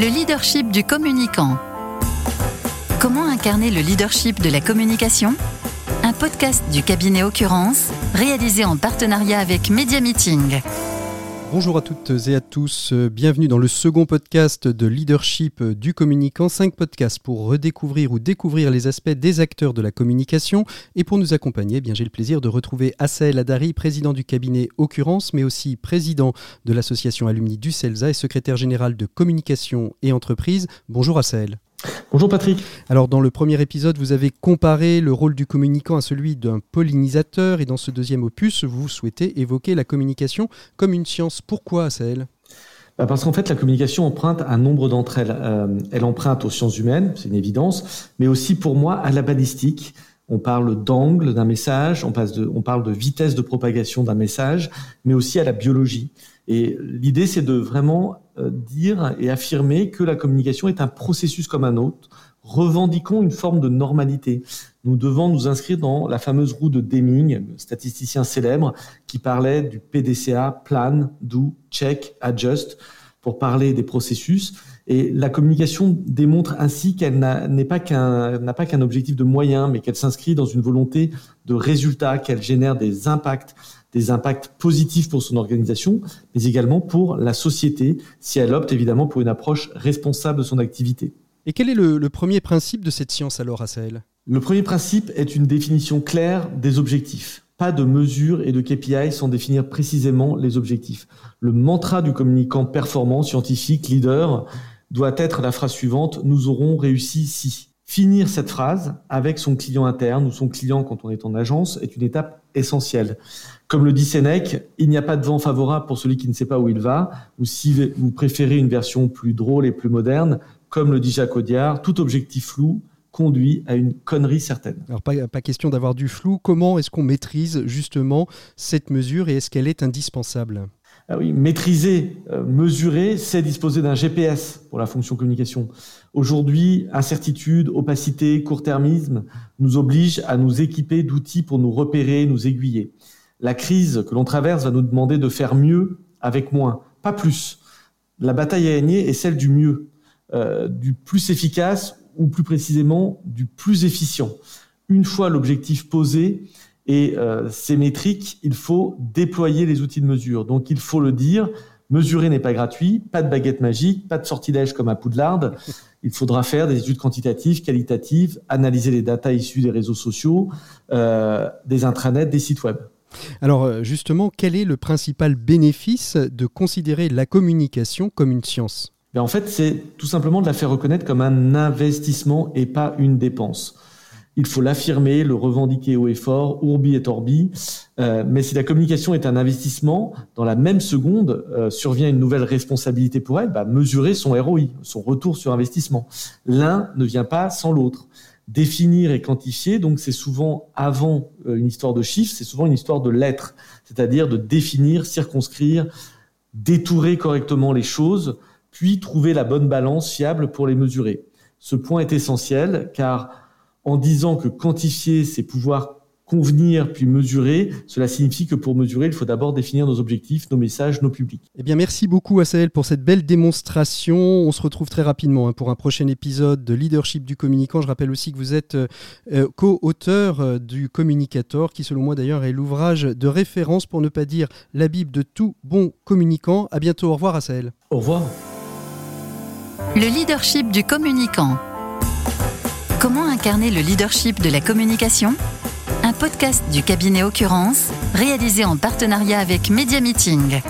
Le leadership du communicant. Comment incarner le leadership de la communication? Un podcast du cabinet Occurrence, réalisé en partenariat avec Media Meeting. Bonjour à toutes et à tous, bienvenue dans le second podcast de leadership du communicant, 5 podcasts pour redécouvrir ou découvrir les aspects des acteurs de la communication et pour nous accompagner, eh j'ai le plaisir de retrouver Assael Adari, président du cabinet Occurrence, mais aussi président de l'association alumni du CELSA et secrétaire général de communication et entreprise. Bonjour Assael. Bonjour Patrick. Alors dans le premier épisode, vous avez comparé le rôle du communicant à celui d'un pollinisateur et dans ce deuxième opus, vous souhaitez évoquer la communication comme une science. Pourquoi, Sahel bah, parce qu'en fait, la communication emprunte un nombre d'entre elles. Euh, elle emprunte aux sciences humaines, c'est une évidence, mais aussi pour moi à la balistique. On parle d'angle d'un message, on, parle de vitesse de propagation d'un message, mais aussi à la biologie. Et l'idée, c'est de vraiment euh, dire et affirmer que la communication est un processus comme un autre. Revendiquons une forme de normalité. Nous devons nous inscrire dans la fameuse roue de Deming, statisticien célèbre, qui parlait du PDCA, plan, do, check, adjust, pour parler des processus. Et la communication démontre ainsi qu'elle n'a pas qu'un n'a pas qu'un objectif de moyen, mais qu'elle s'inscrit dans une volonté de résultat, qu'elle génère des impacts, des impacts positifs pour son organisation, mais également pour la société, si elle opte évidemment pour une approche responsable de son activité. Et quel est le, le premier principe de cette science alors, Assael Le premier principe est une définition claire des objectifs. Pas de mesures et de KPI sans définir précisément les objectifs. Le mantra du communicant performant, scientifique, leader, doit être la phrase suivante, nous aurons réussi si. Finir cette phrase avec son client interne ou son client quand on est en agence est une étape essentielle. Comme le dit Sénèque, il n'y a pas de vent favorable pour celui qui ne sait pas où il va, ou si vous préférez une version plus drôle et plus moderne, comme le dit Jacques Audiard, tout objectif flou conduit à une connerie certaine. Alors pas, pas question d'avoir du flou, comment est-ce qu'on maîtrise justement cette mesure et est-ce qu'elle est indispensable? Ah oui, maîtriser, euh, mesurer, c'est disposer d'un GPS pour la fonction communication. Aujourd'hui, incertitude, opacité, court-termisme nous obligent à nous équiper d'outils pour nous repérer, nous aiguiller. La crise que l'on traverse va nous demander de faire mieux avec moins, pas plus. La bataille à gagner est celle du mieux, euh, du plus efficace ou plus précisément du plus efficient. Une fois l'objectif posé, et euh, ces métriques, il faut déployer les outils de mesure. Donc il faut le dire, mesurer n'est pas gratuit, pas de baguette magique, pas de sortilège comme à Poudlard. Il faudra faire des études quantitatives, qualitatives, analyser les datas issues des réseaux sociaux, euh, des intranets, des sites web. Alors euh, justement, quel est le principal bénéfice de considérer la communication comme une science? En fait, c'est tout simplement de la faire reconnaître comme un investissement et pas une dépense il faut l'affirmer, le revendiquer haut et fort, urbi et orbi. Euh, mais si la communication est un investissement, dans la même seconde euh, survient une nouvelle responsabilité pour elle, bah, mesurer son ROI, son retour sur investissement. L'un ne vient pas sans l'autre. Définir et quantifier, donc c'est souvent avant euh, une histoire de chiffres, c'est souvent une histoire de lettres, c'est-à-dire de définir, circonscrire, détourer correctement les choses, puis trouver la bonne balance fiable pour les mesurer. Ce point est essentiel car en disant que quantifier, c'est pouvoir convenir puis mesurer, cela signifie que pour mesurer, il faut d'abord définir nos objectifs, nos messages, nos publics. Eh bien, merci beaucoup Assael pour cette belle démonstration. On se retrouve très rapidement hein, pour un prochain épisode de Leadership du communicant. Je rappelle aussi que vous êtes euh, euh, co-auteur euh, du Communicator, qui selon moi d'ailleurs est l'ouvrage de référence, pour ne pas dire la Bible de tout bon communicant. À bientôt, au revoir Assael. Au revoir. Le leadership du communicant. Comment incarner le leadership de la communication? Un podcast du cabinet Occurrence, réalisé en partenariat avec Media Meeting.